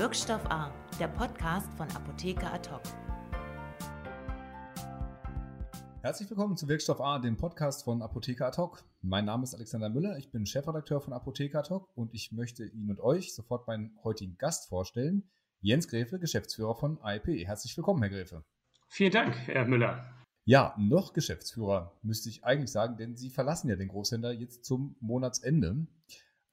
Wirkstoff A, der Podcast von Apotheker Ad Herzlich willkommen zu Wirkstoff A, dem Podcast von Apotheker Ad Mein Name ist Alexander Müller, ich bin Chefredakteur von Apotheker Ad und ich möchte Ihnen und euch sofort meinen heutigen Gast vorstellen, Jens Gräfe, Geschäftsführer von AIP. Herzlich willkommen, Herr Gräfe. Vielen Dank, Herr Müller. Ja, noch Geschäftsführer, müsste ich eigentlich sagen, denn Sie verlassen ja den Großhändler jetzt zum Monatsende.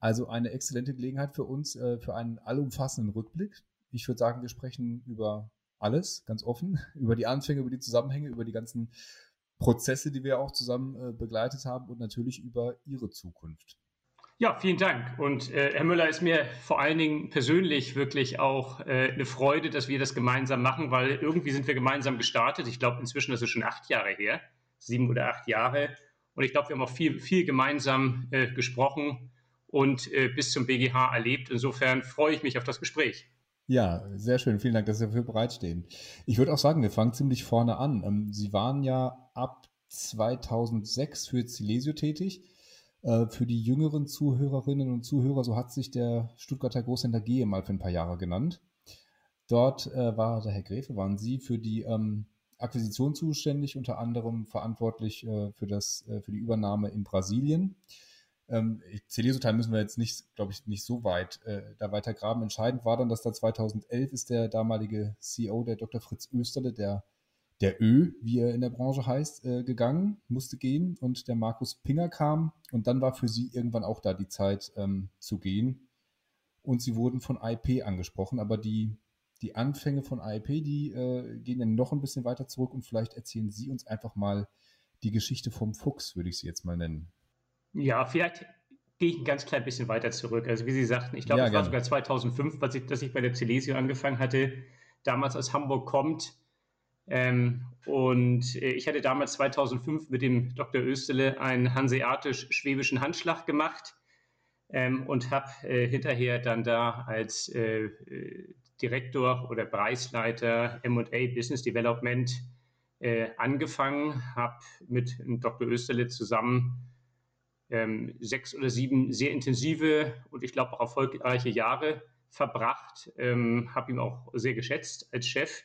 Also eine exzellente Gelegenheit für uns, äh, für einen allumfassenden Rückblick. Ich würde sagen, wir sprechen über alles, ganz offen, über die Anfänge, über die Zusammenhänge, über die ganzen Prozesse, die wir auch zusammen äh, begleitet haben und natürlich über Ihre Zukunft. Ja, vielen Dank. Und äh, Herr Müller, ist mir vor allen Dingen persönlich wirklich auch äh, eine Freude, dass wir das gemeinsam machen, weil irgendwie sind wir gemeinsam gestartet. Ich glaube, inzwischen ist es schon acht Jahre her, sieben oder acht Jahre. Und ich glaube, wir haben auch viel, viel gemeinsam äh, gesprochen und äh, bis zum BGH erlebt. Insofern freue ich mich auf das Gespräch. Ja, sehr schön. Vielen Dank, dass Sie dafür bereitstehen. Ich würde auch sagen, wir fangen ziemlich vorne an. Ähm, Sie waren ja ab 2006 für Silesio tätig. Äh, für die jüngeren Zuhörerinnen und Zuhörer, so hat sich der Stuttgarter Großhändler Gehe mal für ein paar Jahre genannt. Dort äh, war der Herr Gräfe, waren Sie für die ähm, Akquisition zuständig, unter anderem verantwortlich äh, für, das, äh, für die Übernahme in Brasilien. Ähm, Celeso-Teil müssen wir jetzt nicht, glaube ich, nicht so weit äh, da weiter graben. Entscheidend war dann, dass da 2011 ist der damalige CEO, der Dr. Fritz Österle, der, der Ö, wie er in der Branche heißt, äh, gegangen, musste gehen und der Markus Pinger kam und dann war für sie irgendwann auch da die Zeit ähm, zu gehen und sie wurden von IP angesprochen, aber die, die Anfänge von IP, die äh, gehen dann noch ein bisschen weiter zurück und vielleicht erzählen Sie uns einfach mal die Geschichte vom Fuchs, würde ich sie jetzt mal nennen. Ja, vielleicht gehe ich ein ganz klein bisschen weiter zurück. Also wie Sie sagten, ich glaube, ja, es war sogar 2005, als ich, dass ich bei der Celesio angefangen hatte, damals aus Hamburg kommt. Ähm, und äh, ich hatte damals 2005 mit dem Dr. Östele einen hanseatisch-schwäbischen Handschlag gemacht ähm, und habe äh, hinterher dann da als äh, Direktor oder Preisleiter M&A Business Development äh, angefangen, habe mit Dr. Österle zusammen ähm, sechs oder sieben sehr intensive und ich glaube auch erfolgreiche Jahre verbracht, ähm, habe ihn auch sehr geschätzt als Chef,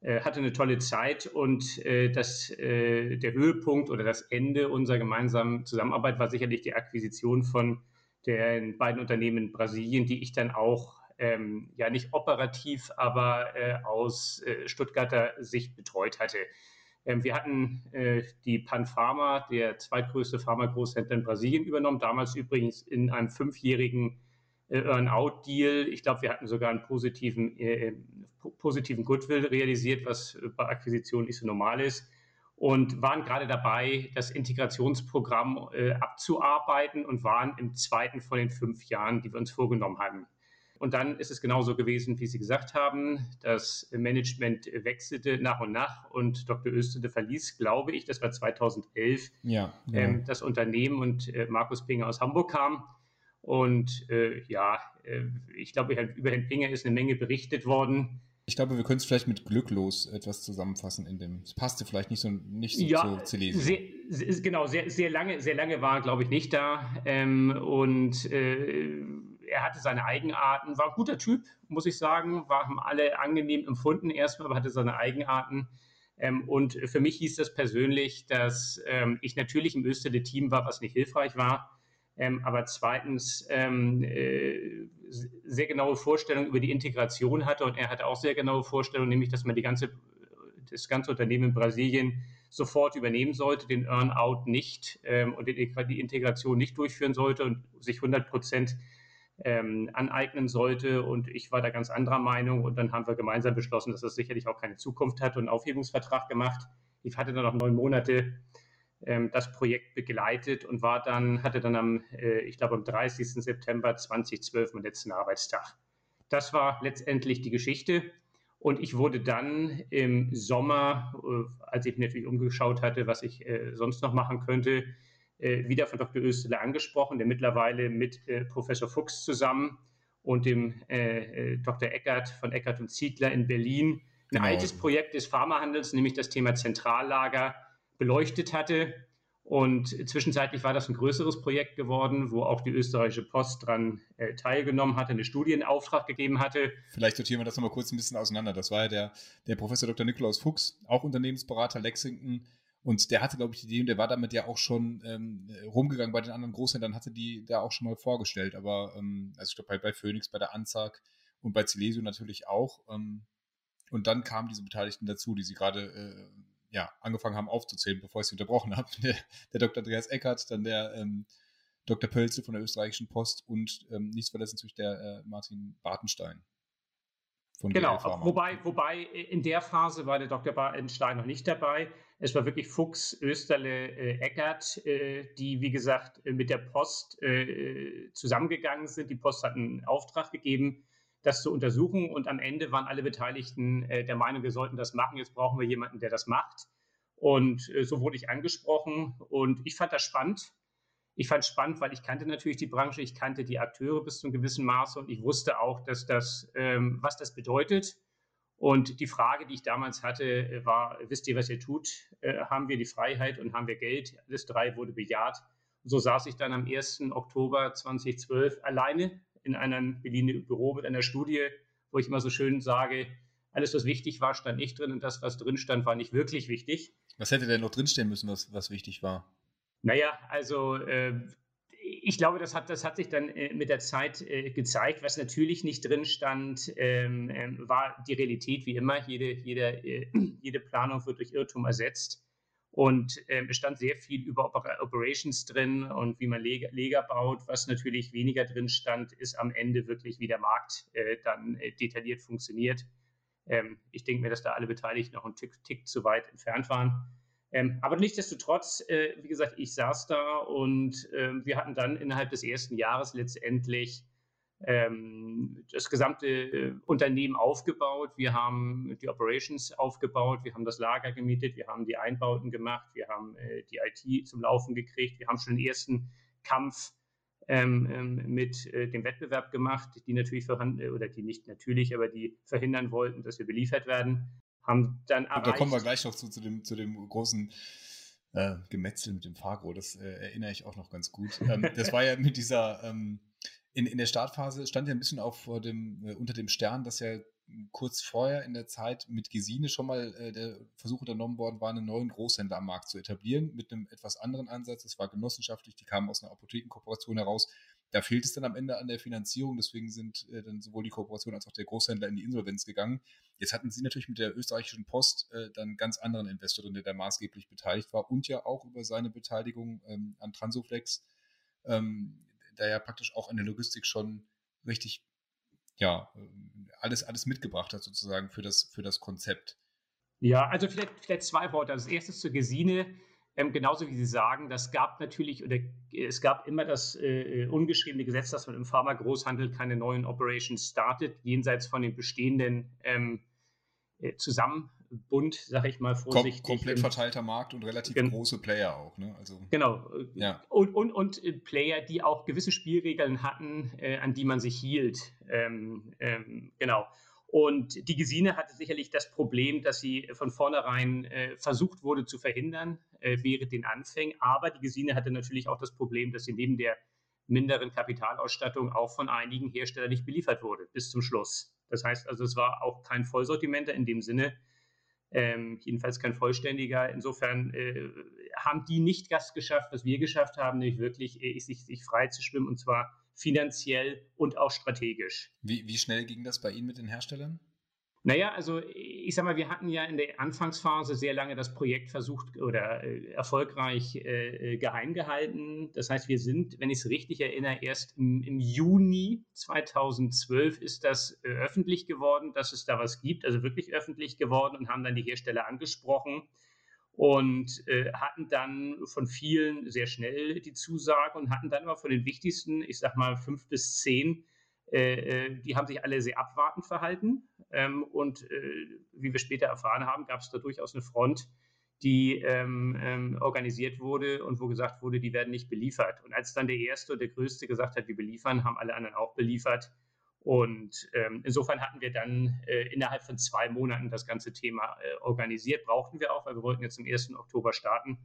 äh, hatte eine tolle Zeit und äh, das, äh, der Höhepunkt oder das Ende unserer gemeinsamen Zusammenarbeit war sicherlich die Akquisition von den beiden Unternehmen in Brasilien, die ich dann auch ähm, ja nicht operativ, aber äh, aus äh, Stuttgarter Sicht betreut hatte. Ähm, wir hatten äh, die Panpharma, der zweitgrößte Pharma-Großhändler in Brasilien, übernommen, damals übrigens in einem fünfjährigen äh, Earn-out-Deal. Ich glaube, wir hatten sogar einen positiven, äh, positiven Goodwill realisiert, was bei Akquisitionen nicht so normal ist. Und waren gerade dabei, das Integrationsprogramm äh, abzuarbeiten und waren im zweiten von den fünf Jahren, die wir uns vorgenommen haben. Und dann ist es genauso gewesen, wie Sie gesagt haben. Das Management wechselte nach und nach und Dr. Östede verließ, glaube ich, das war 2011, ja, ja. Ähm, das Unternehmen und äh, Markus Pinger aus Hamburg kam. Und äh, ja, äh, ich glaube, über Herrn Pinger ist eine Menge berichtet worden. Ich glaube, wir können es vielleicht mit glücklos etwas zusammenfassen in dem. Es passte vielleicht nicht so nicht so ja, zu Celesio. Sehr, sehr, genau, sehr, sehr lange, sehr lange war, glaube ich, nicht da. Ähm, und äh, er hatte seine Eigenarten, war ein guter Typ, muss ich sagen, waren alle angenehm empfunden erstmal, aber hatte seine Eigenarten. Ähm, und für mich hieß das persönlich, dass ähm, ich natürlich im Österle-Team war, was nicht hilfreich war, ähm, aber zweitens ähm, äh, sehr genaue Vorstellungen über die Integration hatte und er hatte auch sehr genaue Vorstellungen, nämlich, dass man die ganze, das ganze Unternehmen in Brasilien sofort übernehmen sollte, den Earn-out nicht ähm, und die Integration nicht durchführen sollte und sich 100 Prozent ähm, aneignen sollte. Und ich war da ganz anderer Meinung. Und dann haben wir gemeinsam beschlossen, dass das sicherlich auch keine Zukunft hat und einen Aufhebungsvertrag gemacht. Ich hatte dann noch neun Monate ähm, das Projekt begleitet und war dann, hatte dann am, äh, ich glaube, am 30. September 2012 meinen letzten Arbeitstag. Das war letztendlich die Geschichte. Und ich wurde dann im Sommer, äh, als ich mich natürlich umgeschaut hatte, was ich äh, sonst noch machen könnte, wieder von Dr. Österle angesprochen, der mittlerweile mit äh, Professor Fuchs zusammen und dem äh, Dr. Eckert von Eckert und Ziegler in Berlin ein genau. altes Projekt des Pharmahandels, nämlich das Thema Zentrallager, beleuchtet hatte. Und zwischenzeitlich war das ein größeres Projekt geworden, wo auch die österreichische Post dran äh, teilgenommen hatte, eine Studie in Auftrag gegeben hatte. Vielleicht sortieren wir das nochmal kurz ein bisschen auseinander. Das war ja der, der Professor Dr. Nikolaus Fuchs, auch Unternehmensberater Lexington. Und der hatte, glaube ich, die Idee und der war damit ja auch schon ähm, rumgegangen bei den anderen Großhändlern, hatte die da auch schon mal vorgestellt. Aber, ähm, also ich glaube, bei, bei Phoenix, bei der Anzag und bei Celesio natürlich auch. Ähm, und dann kamen diese Beteiligten dazu, die sie gerade äh, ja, angefangen haben aufzuzählen, bevor ich sie unterbrochen habe. Der, der Dr. Andreas Eckert, dann der ähm, Dr. Pölze von der österreichischen Post und ähm, nicht vergessen natürlich der äh, Martin Bartenstein. Von genau, wobei, wobei in der Phase war der Dr. Bartenstein noch nicht dabei. Es war wirklich Fuchs, Österle, äh, Eckert, äh, die, wie gesagt, mit der Post äh, zusammengegangen sind. Die Post hat einen Auftrag gegeben, das zu untersuchen. Und am Ende waren alle Beteiligten äh, der Meinung, wir sollten das machen. Jetzt brauchen wir jemanden, der das macht. Und äh, so wurde ich angesprochen. Und ich fand das spannend. Ich fand es spannend, weil ich kannte natürlich die Branche, ich kannte die Akteure bis zu einem gewissen Maße und ich wusste auch, dass das, ähm, was das bedeutet. Und die Frage, die ich damals hatte, äh, war: Wisst ihr, was ihr tut? Äh, haben wir die Freiheit und haben wir Geld? Alles drei wurde bejaht. So saß ich dann am 1. Oktober 2012 alleine in einem Berliner Büro mit einer Studie, wo ich immer so schön sage, alles, was wichtig war, stand nicht drin und das, was drin stand, war nicht wirklich wichtig. Was hätte denn noch drinstehen müssen, was, was wichtig war? Naja, also äh, ich glaube, das hat, das hat sich dann äh, mit der Zeit äh, gezeigt. Was natürlich nicht drin stand, ähm, ähm war die Realität wie immer. Jede, jede, äh, jede Planung wird durch Irrtum ersetzt. Und äh, es stand sehr viel über Operations drin und wie man Leger, Leger, baut. Was natürlich weniger drin stand, ist am Ende wirklich, wie der Markt äh, dann äh, detailliert funktioniert. Ähm, ich denke mir, dass da alle Beteiligten noch einen Tick, Tick zu weit entfernt waren. Ähm, aber nichtsdestotrotz, äh, wie gesagt, ich saß da und ähm, wir hatten dann innerhalb des ersten Jahres letztendlich ähm, das gesamte äh, Unternehmen aufgebaut. Wir haben die Operations aufgebaut, wir haben das Lager gemietet, wir haben die Einbauten gemacht, wir haben äh, die IT zum Laufen gekriegt, wir haben schon den ersten Kampf ähm, ähm, mit äh, dem Wettbewerb gemacht, die natürlich verhandeln, oder die nicht natürlich, aber die verhindern wollten, dass wir beliefert werden. Haben dann erreicht, da kommen wir gleich noch zu, zu, dem, zu dem großen äh, Gemetzel mit dem Fagro, das äh, erinnere ich auch noch ganz gut. Ähm, das war ja mit dieser ähm, in, in der Startphase stand ja ein bisschen auch vor dem, äh, unter dem Stern, dass ja kurz vorher in der Zeit mit Gesine schon mal äh, der Versuch unternommen worden war, einen neuen Großhändler am Markt zu etablieren, mit einem etwas anderen Ansatz. Es war genossenschaftlich, die kamen aus einer Apothekenkooperation heraus. Da fehlt es dann am Ende an der Finanzierung, deswegen sind äh, dann sowohl die Kooperation als auch der Großhändler in die Insolvenz gegangen. Jetzt hatten sie natürlich mit der österreichischen Post äh, dann ganz anderen Investor drin, der da maßgeblich beteiligt war und ja auch über seine Beteiligung ähm, an Transoflex ähm, da ja praktisch auch in der Logistik schon richtig, ja, alles, alles mitgebracht hat sozusagen für das, für das Konzept. Ja, also vielleicht, vielleicht zwei Worte. Also das erste zur Gesine. Ähm, genauso wie Sie sagen, das gab natürlich oder es gab immer das äh, ungeschriebene Gesetz, dass man im Pharma-Großhandel keine neuen Operations startet, jenseits von den bestehenden ähm, äh, zusammen bunt, sag ich mal vorsichtig. Kom komplett verteilter Markt und relativ Gen große Player auch. Ne? Also, genau. Ja. Und, und, und äh, Player, die auch gewisse Spielregeln hatten, äh, an die man sich hielt. Ähm, ähm, genau. Und die Gesine hatte sicherlich das Problem, dass sie von vornherein äh, versucht wurde zu verhindern äh, während den Anfängen. Aber die Gesine hatte natürlich auch das Problem, dass sie neben der minderen Kapitalausstattung auch von einigen Herstellern nicht beliefert wurde bis zum Schluss. Das heißt also, es war auch kein Vollsortimenter in dem Sinne, ähm, jedenfalls kein vollständiger. Insofern äh, haben die nicht das geschafft, was wir geschafft haben, nämlich wirklich äh, sich, sich frei zu schwimmen und zwar finanziell und auch strategisch. Wie, wie schnell ging das bei Ihnen mit den Herstellern? Naja, also ich sag mal, wir hatten ja in der Anfangsphase sehr lange das Projekt versucht oder äh, erfolgreich äh, äh geheim gehalten. Das heißt, wir sind, wenn ich es richtig erinnere, erst im, im, Juni 2012 ist das äh, öffentlich geworden, dass es da was gibt, also wirklich öffentlich geworden und haben dann die Hersteller angesprochen und äh, hatten dann von vielen sehr schnell die Zusage und hatten dann aber von den wichtigsten, ich sag mal fünf bis zehn, äh, die haben sich alle sehr abwartend verhalten ähm, und äh, wie wir später erfahren haben, gab es da durchaus eine Front, die ähm, ähm, organisiert wurde und wo gesagt wurde, die werden nicht beliefert. Und als dann der Erste und der Größte gesagt hat, wir beliefern, haben alle anderen auch beliefert. Und ähm, insofern hatten wir dann äh, innerhalb von zwei Monaten das ganze Thema äh, organisiert. Brauchten wir auch, weil wir wollten jetzt am 1. Oktober starten.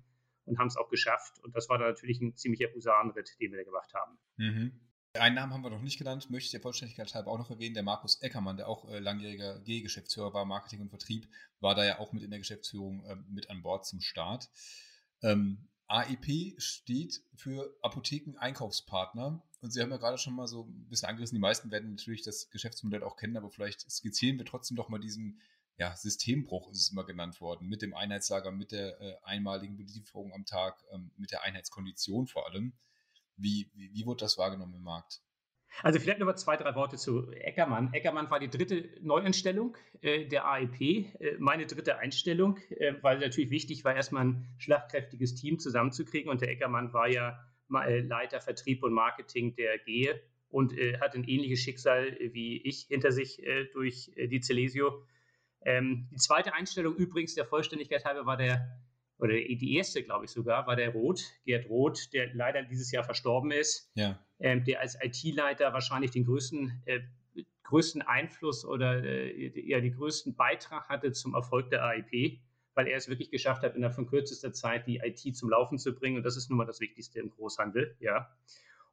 und haben es auch geschafft. Und das war dann natürlich ein ziemlicher Husarenritt, den wir da gemacht haben. Mhm. Einen Namen haben wir noch nicht genannt, möchte ich der Vollständigkeit halber auch noch erwähnen. Der Markus Eckermann, der auch äh, langjähriger G-Geschäftsführer war, Marketing und Vertrieb, war da ja auch mit in der Geschäftsführung äh, mit an Bord zum Start. Ähm, AEP steht für Apotheken-Einkaufspartner. Und Sie haben ja gerade schon mal so ein bisschen angerissen, die meisten werden natürlich das Geschäftsmodell auch kennen, aber vielleicht skizzieren wir trotzdem doch mal diesen ja, Systembruch, ist es immer genannt worden, mit dem Einheitslager, mit der äh, einmaligen Belieferung am Tag, ähm, mit der Einheitskondition vor allem. Wie, wie, wie wurde das wahrgenommen im Markt? Also vielleicht nochmal zwei, drei Worte zu Eckermann. Eckermann war die dritte Neueinstellung äh, der AEP, äh, meine dritte Einstellung, äh, weil natürlich wichtig war, erstmal ein schlagkräftiges Team zusammenzukriegen. Und der Eckermann war ja Leiter Vertrieb und Marketing der GEHE und äh, hat ein ähnliches Schicksal wie ich hinter sich äh, durch die Celesio. Ähm, die zweite Einstellung übrigens der Vollständigkeit halber war der oder die erste, glaube ich sogar, war der Roth, Gerd Roth, der leider dieses Jahr verstorben ist, ja. ähm, der als IT-Leiter wahrscheinlich den größten, äh, größten Einfluss oder äh, ja, die größten Beitrag hatte zum Erfolg der AIP, weil er es wirklich geschafft hat, innerhalb von kürzester Zeit die IT zum Laufen zu bringen. Und das ist nun mal das Wichtigste im Großhandel, ja.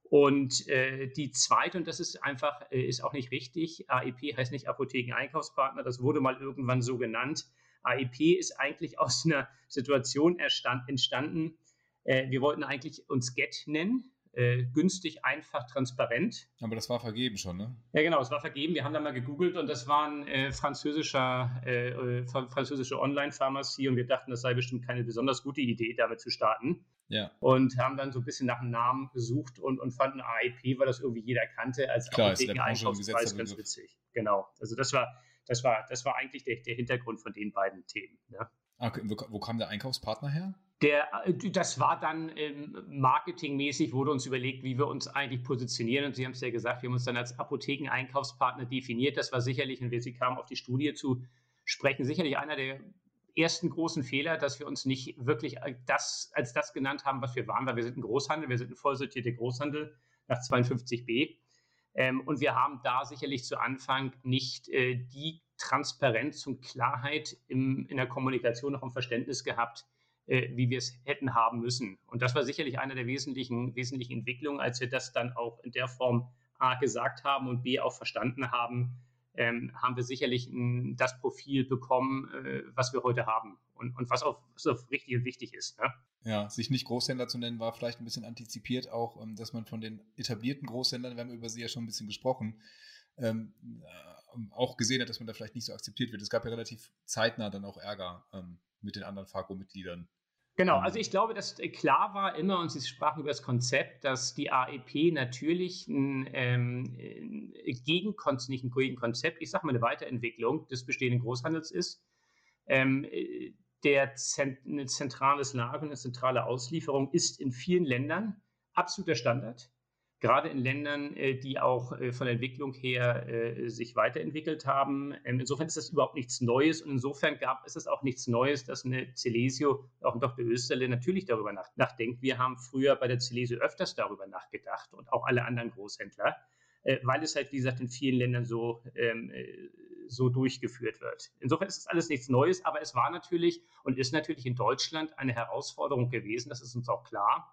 Und äh, die zweite, und das ist einfach, äh, ist auch nicht richtig, AIP heißt nicht Apotheken-Einkaufspartner, das wurde mal irgendwann so genannt. AIP ist eigentlich aus einer Situation entstanden. Äh, wir wollten eigentlich uns Get nennen. Äh, günstig, einfach, transparent. Aber das war vergeben schon, ne? Ja, genau, es war vergeben. Wir haben da mal gegoogelt und das war ein äh, französischer, äh, äh französische Online-Pharmacie und wir dachten, das sei bestimmt keine besonders gute Idee, damit zu starten. Ja. Und haben dann so ein bisschen nach einem Namen gesucht und, und fanden AIP, weil das irgendwie jeder kannte, als Apotheken-Einkaufspreis ganz witzig. Genau. Also das war das war, das war eigentlich der, der Hintergrund von den beiden Themen. Ne? Okay, wo, wo, kam der Einkaufspartner her? Der, äh, das war dann ähm, marketingmäßig, wurde uns überlegt, wie wir uns eigentlich positionieren. Und Sie haben es ja gesagt, wir haben uns dann als Apotheken-Einkaufspartner definiert. Das war sicherlich, und wir Sie kamen auf die Studie zu sprechen, sicherlich einer der ersten großen Fehler, dass wir uns nicht wirklich das, als das genannt haben, was wir waren, weil wir sind ein Großhandel, wir sind ein vollsortierter Großhandel nach 52b. Ähm, und wir haben da sicherlich zu Anfang nicht äh, die Transparenz und Klarheit im, in der Kommunikation, auch im Verständnis gehabt, äh, wie wir es hätten haben müssen. Und das war sicherlich eine der wesentlichen, wesentlichen Entwicklungen, als wir das dann auch in der Form A gesagt haben und B auch verstanden haben, ähm, haben wir sicherlich ein, das Profil bekommen, äh, was wir heute haben und, und was, auch, was auch richtig und wichtig ist. Ne? Ja, sich nicht Großhändler zu nennen, war vielleicht ein bisschen antizipiert auch, ähm, dass man von den etablierten Großhändlern, wir haben über sie ja schon ein bisschen gesprochen, ähm, äh, auch gesehen hat, dass man da vielleicht nicht so akzeptiert wird. Es gab ja relativ zeitnah dann auch Ärger ähm, mit den anderen Fargo-Mitgliedern. Genau, ähm. also ich glaube, dass äh, klar war immer, und Sie sprachen über das Konzept, dass die AEP natürlich ein ähm, Gegenkonzept, nicht ein Gegenkonzept, ich sage mal eine Weiterentwicklung des bestehenden Großhandels ist. Ähm, äh, der Zent ein zentrales Lager, eine zentrale Auslieferung ist in vielen Ländern absoluter Standard. Gerade in Ländern, äh, die auch äh, von der Entwicklung her äh, sich weiterentwickelt haben. Ähm, insofern ist das überhaupt nichts Neues und insofern gab es auch nichts Neues, dass eine Celesio, auch ein Dr. Österle, natürlich darüber nachdenkt. Wir haben früher bei der Celesio öfters darüber nachgedacht und auch alle anderen Großhändler, weil es halt, wie gesagt, in vielen Ländern so ähm, so durchgeführt wird. Insofern ist es alles nichts Neues, aber es war natürlich und ist natürlich in Deutschland eine Herausforderung gewesen, das ist uns auch klar.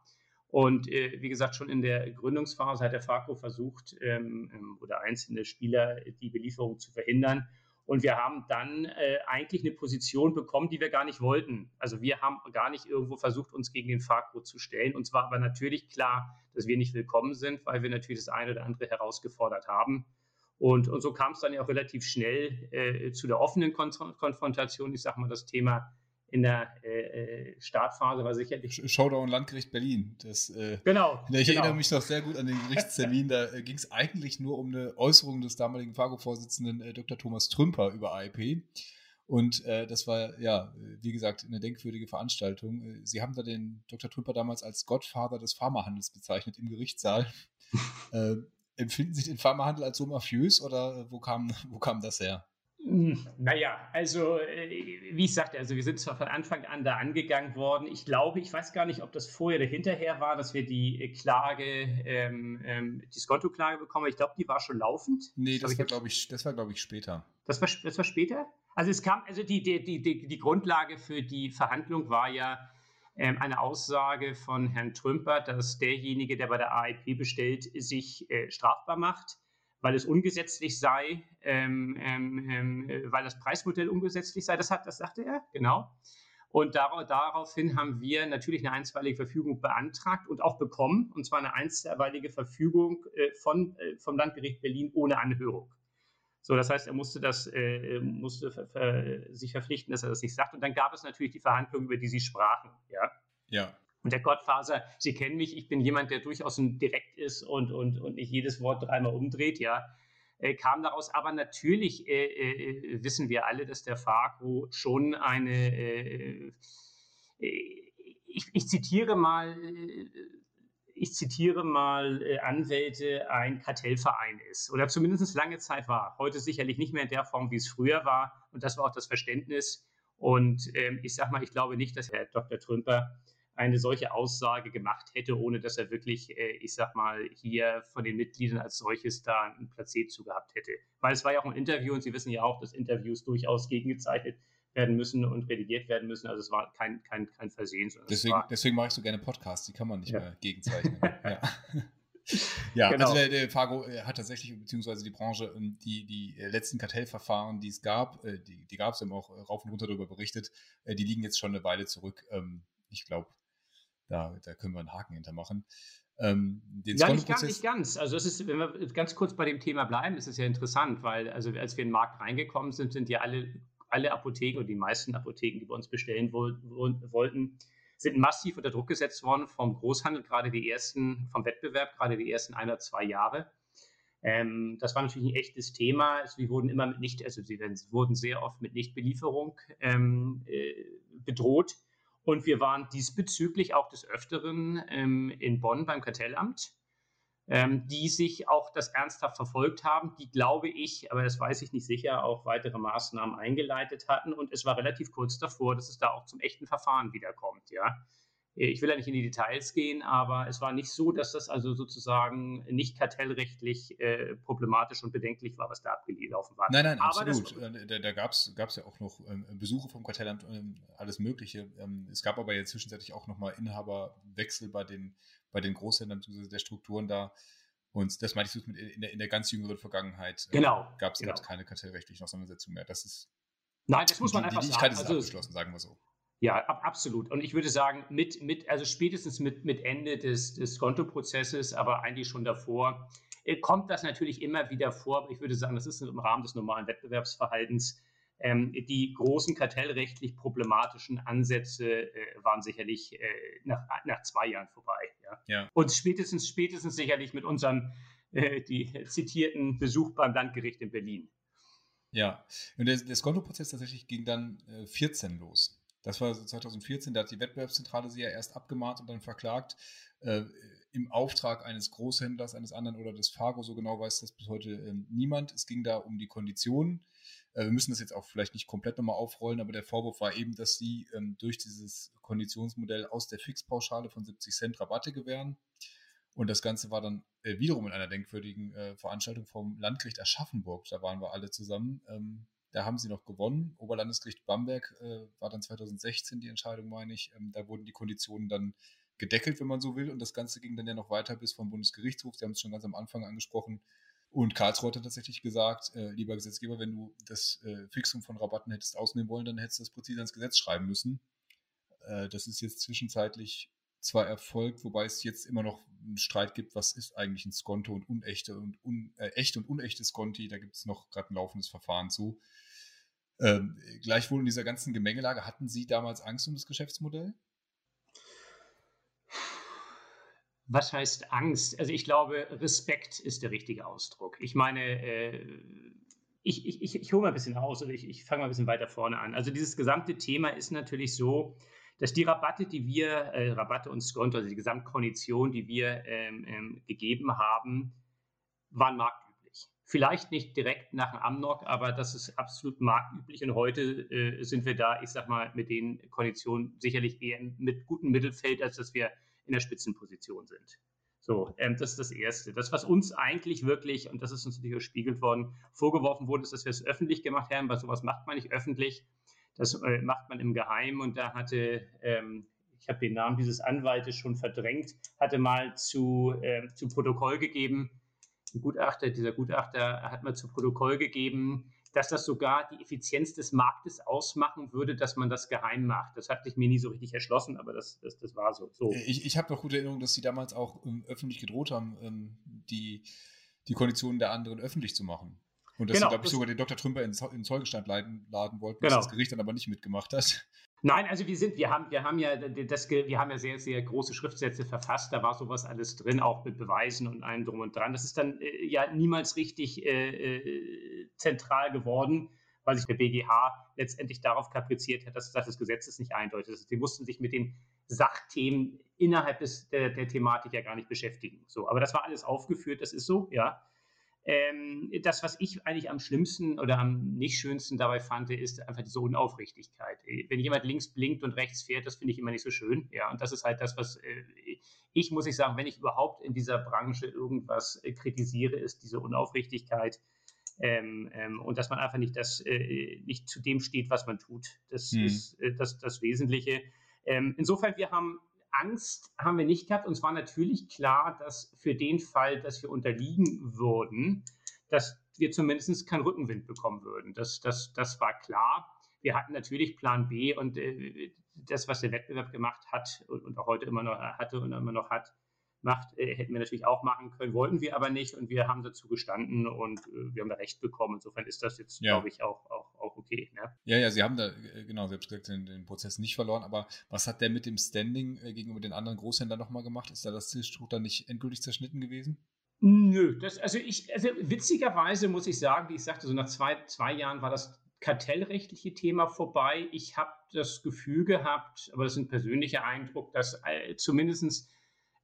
Und äh, wie gesagt, schon in der Gründungsphase hat der FACO versucht, ähm, ähm, oder einzelne Spieler die Belieferung zu verhindern. Und wir haben dann äh, eigentlich eine Position bekommen, die wir gar nicht wollten. Also wir haben gar nicht irgendwo versucht, uns gegen den FACO zu stellen. Und zwar aber natürlich klar, dass wir nicht willkommen sind, weil wir natürlich das eine oder andere herausgefordert haben. Und, und so kam es dann ja auch relativ schnell äh, zu der offenen Kon Konfrontation. Ich sage mal, das Thema in der äh, äh, Startphase war sicherlich. Showdown Landgericht Berlin. Das, äh, genau. Ich genau. erinnere mich noch sehr gut an den Gerichtstermin. da äh, ging es eigentlich nur um eine Äußerung des damaligen Fargo-Vorsitzenden äh, Dr. Thomas Trümper über AIP. Und äh, das war, ja, wie gesagt, eine denkwürdige Veranstaltung. Sie haben da den Dr. Trümper damals als Gottvater des Pharmahandels bezeichnet im Gerichtssaal. empfinden Sie den Pharmahandel als so mafiös oder wo kam, wo kam das her? Hm, naja, also äh, wie ich sagte, also wir sind zwar von Anfang an da angegangen worden. Ich glaube, ich weiß gar nicht, ob das vorher oder hinterher war, dass wir die äh, Klage, ähm, ähm, die Skonto-Klage bekommen. Ich glaube, die war schon laufend. Nee, das, das war, glaube ich, das war, glaube ich, später. Das war, das war später? Also es kam, also die, die, die, die Grundlage für die Verhandlung war ja, ähm, eine Aussage von Herrn Trümper, dass derjenige, der bei der AIP bestellt, sich äh, strafbar macht, weil es ungesetzlich sei, ähm, ähm, ähm, weil das Preismodell ungesetzlich sei. Das, hat, das sagte er, genau. Und dar daraufhin haben wir natürlich eine einstweilige Verfügung beantragt und auch bekommen, und zwar eine einstweilige Verfügung äh, von, äh, vom Landgericht Berlin ohne Anhörung. So, das heißt, er musste das, äh, musste ver ver sich verpflichten, dass er das nicht sagt. Und dann gab es natürlich die Verhandlungen, über die Sie sprachen. Ja. Ja. Und der Gottfaser, Sie kennen mich, ich bin jemand, der durchaus direkt ist und, und, und nicht jedes Wort dreimal umdreht, ja. Äh, kam daraus. Aber natürlich äh, äh, wissen wir alle, dass der Farco schon eine, äh, äh, ich, ich, zitiere mal, ich zitiere mal äh, Anwälte, ein Kartellverein ist oder zumindest lange Zeit war. Heute sicherlich nicht mehr in der Form, wie es früher war. Und das war auch das Verständnis. Und ähm, ich sage mal, ich glaube nicht, dass Herr Dr. Trümper eine solche Aussage gemacht hätte, ohne dass er wirklich, äh, ich sag mal, hier von den Mitgliedern als solches da ein Placet zu gehabt hätte. Weil es war ja auch ein Interview und Sie wissen ja auch, dass Interviews durchaus gegengezeichnet werden müssen und redigiert werden müssen. Also es war kein, kein, kein Versehen. Deswegen, deswegen mache ich so gerne Podcasts, die kann man nicht ja. mehr gegenzeichnen. ja. Ja, genau. also der, der Fargo äh, hat tatsächlich, beziehungsweise die Branche, ähm, die, die äh, letzten Kartellverfahren, die es gab, äh, die, die gab es, haben auch rauf und runter darüber berichtet, die liegen jetzt schon eine Weile zurück. Ähm, ich glaube, da, da können wir einen Haken hintermachen. Ähm, den ja, nicht ganz, nicht ganz. Also es ist, wenn wir ganz kurz bei dem Thema bleiben, ist es ja interessant, weil also als wir in den Markt reingekommen sind, sind ja alle alle Apotheken und die meisten Apotheken, die bei uns bestellen wollten, sind massiv unter Druck gesetzt worden vom Großhandel, gerade die ersten, vom Wettbewerb, gerade die ersten ein oder zwei Jahre. Ähm, das war natürlich ein echtes Thema. Also wir wurden immer mit nicht, also sie wurden sehr oft mit Nichtbelieferung ähm, äh, bedroht. Und wir waren diesbezüglich auch des Öfteren ähm, in Bonn beim Kartellamt ähm, die sich auch das ernsthaft verfolgt haben, die, glaube ich, aber das weiß ich nicht sicher, auch weitere Maßnahmen eingeleitet hatten. Und es war relativ kurz davor, dass es da auch zum echten Verfahren wiederkommt. Ja. Ich will ja nicht in die Details gehen, aber es war nicht so, dass das also sozusagen nicht kartellrechtlich äh, problematisch und bedenklich war, was da abgelaufen war. Nein, nein, aber absolut. Das, äh, da da gab es ja auch noch ähm, Besuche vom Kartellamt, ähm, alles Mögliche. Ähm, es gab aber jetzt zwischenzeitlich auch nochmal Inhaberwechsel bei den bei den Großhändlern der Strukturen da. Und das meinte ich mit in der, in der ganz jüngeren Vergangenheit. Äh, genau. Äh, gab es genau. keine kartellrechtlichen Auseinandersetzungen mehr. Das ist. Nein, das muss man die, einfach die sagen. Ist also, abgeschlossen, sagen wir so. Ja, ab, absolut. Und ich würde sagen, mit, mit, also spätestens mit, mit Ende des, des Kontoprozesses, aber eigentlich schon davor, äh, kommt das natürlich immer wieder vor. Aber ich würde sagen, das ist im Rahmen des normalen Wettbewerbsverhaltens ähm, die großen kartellrechtlich problematischen Ansätze äh, waren sicherlich äh, nach, nach zwei Jahren vorbei. Ja? ja. Und spätestens, spätestens sicherlich mit unserem äh, die zitierten Besuch beim Landgericht in Berlin. Ja, und der, der Skonto-Prozess tatsächlich ging dann 14 los. Das war 2014, da hat die Wettbewerbszentrale sie ja erst abgemahnt und dann verklagt. Äh, Im Auftrag eines Großhändlers, eines anderen oder des Fargo, so genau weiß das bis heute äh, niemand. Es ging da um die Konditionen äh, wir müssen das jetzt auch vielleicht nicht komplett nochmal aufrollen, aber der Vorwurf war eben, dass sie ähm, durch dieses Konditionsmodell aus der Fixpauschale von 70 Cent Rabatte gewähren. Und das Ganze war dann äh, wiederum in einer denkwürdigen äh, Veranstaltung vom Landgericht Aschaffenburg. Da waren wir alle zusammen. Ähm, da haben sie noch gewonnen. Oberlandesgericht Bamberg äh, war dann 2016 die Entscheidung, meine ich. Ähm, da wurden die Konditionen dann gedeckelt, wenn man so will. Und das Ganze ging dann ja noch weiter bis vom Bundesgerichtshof. Sie haben es schon ganz am Anfang angesprochen. Und Karlsruhe hat tatsächlich gesagt, äh, lieber Gesetzgeber, wenn du das äh, Fixum von Rabatten hättest ausnehmen wollen, dann hättest du das präzise ins Gesetz schreiben müssen. Äh, das ist jetzt zwischenzeitlich zwar erfolgt, wobei es jetzt immer noch einen Streit gibt, was ist eigentlich ein Skonto und unechte und un, äh, echte und unechte Skonti. Da gibt es noch gerade ein laufendes Verfahren zu. Ähm, gleichwohl in dieser ganzen Gemengelage hatten Sie damals Angst um das Geschäftsmodell? Was heißt Angst? Also ich glaube, Respekt ist der richtige Ausdruck. Ich meine, äh, ich, ich, ich, hole mal ein bisschen aus oder ich, ich fange mal ein bisschen weiter vorne an. Also dieses gesamte Thema ist natürlich so, dass die Rabatte, die wir, äh, Rabatte und Skonto, also die Gesamtkondition, die wir ähm, ähm, gegeben haben, waren marktüblich. Vielleicht nicht direkt nach dem Amnok, aber das ist absolut marktüblich. Und heute äh, sind wir da, ich sag mal, mit den Konditionen sicherlich eher mit gutem Mittelfeld, als dass wir in der Spitzenposition sind. So, ähm, das ist das Erste. Das, was uns eigentlich wirklich, und das ist uns natürlich gespiegelt worden, vorgeworfen wurde, ist, dass wir es öffentlich gemacht haben, weil sowas macht man nicht öffentlich. Das äh, macht man im Geheimen und da hatte, ähm, ich habe den Namen dieses Anwaltes schon verdrängt, hatte mal zu, äh, zu Protokoll gegeben, ein Gutachter, dieser Gutachter hat mal zu Protokoll gegeben, dass das sogar die Effizienz des Marktes ausmachen würde, dass man das geheim macht. Das hat sich mir nie so richtig erschlossen, aber das, das, das war so. so. Ich, ich habe noch gute Erinnerung, dass sie damals auch ähm, öffentlich gedroht haben, ähm, die, die Konditionen der anderen öffentlich zu machen. Und dass genau, sie, glaube ich, sogar den Dr. Trümper in, in Zeugestand laden, laden wollten, genau. was das Gericht dann aber nicht mitgemacht hat. Nein, also wir sind, wir haben, wir haben ja das, wir haben ja sehr, sehr große Schriftsätze verfasst, da war sowas alles drin, auch mit Beweisen und allem drum und dran. Das ist dann äh, ja niemals richtig äh, äh, zentral geworden, weil sich der BGH letztendlich darauf kapriziert hat, dass, dass das Gesetz nicht eindeutig ist. Sie mussten sich mit den Sachthemen innerhalb des, der, der Thematik ja gar nicht beschäftigen. So, aber das war alles aufgeführt, das ist so, ja. Ähm, das, was ich eigentlich am schlimmsten oder am nicht schönsten dabei fand, ist einfach diese Unaufrichtigkeit. Äh, wenn jemand links blinkt und rechts fährt, das finde ich immer nicht so schön. Ja, und das ist halt das, was äh, ich, muss ich sagen, wenn ich überhaupt in dieser Branche irgendwas äh, kritisiere, ist diese Unaufrichtigkeit. Ähm, ähm, und dass man einfach nicht, das, äh, nicht zu dem steht, was man tut. Das hm. ist äh, das, das Wesentliche. Ähm, insofern, wir haben Angst haben wir nicht gehabt. Uns war natürlich klar, dass für den Fall, dass wir unterliegen würden, dass wir zumindest keinen Rückenwind bekommen würden. Das, das, das war klar. Wir hatten natürlich Plan B und äh, das, was der Wettbewerb gemacht hat und, und auch heute immer noch hatte und immer noch hat, macht, äh, hätten wir natürlich auch machen können, wollten wir aber nicht und wir haben dazu gestanden und äh, wir haben da Recht bekommen. Insofern ist das jetzt, ja. glaube ich, auch okay. Ne? Ja, ja, Sie haben da, äh, genau, Sie haben gesagt, den, den, Prozess nicht verloren, aber was hat der mit dem Standing äh, gegenüber den anderen Großhändlern nochmal gemacht? Ist da das Zielstruch dann nicht endgültig zerschnitten gewesen? Nö, das, also ich, also witzigerweise muss ich sagen, wie ich sagte, so nach zwei, zwei Jahren war das kartellrechtliche Thema vorbei. Ich habe das Gefühl gehabt, aber das ist ein persönlicher Eindruck, dass äh, zumindest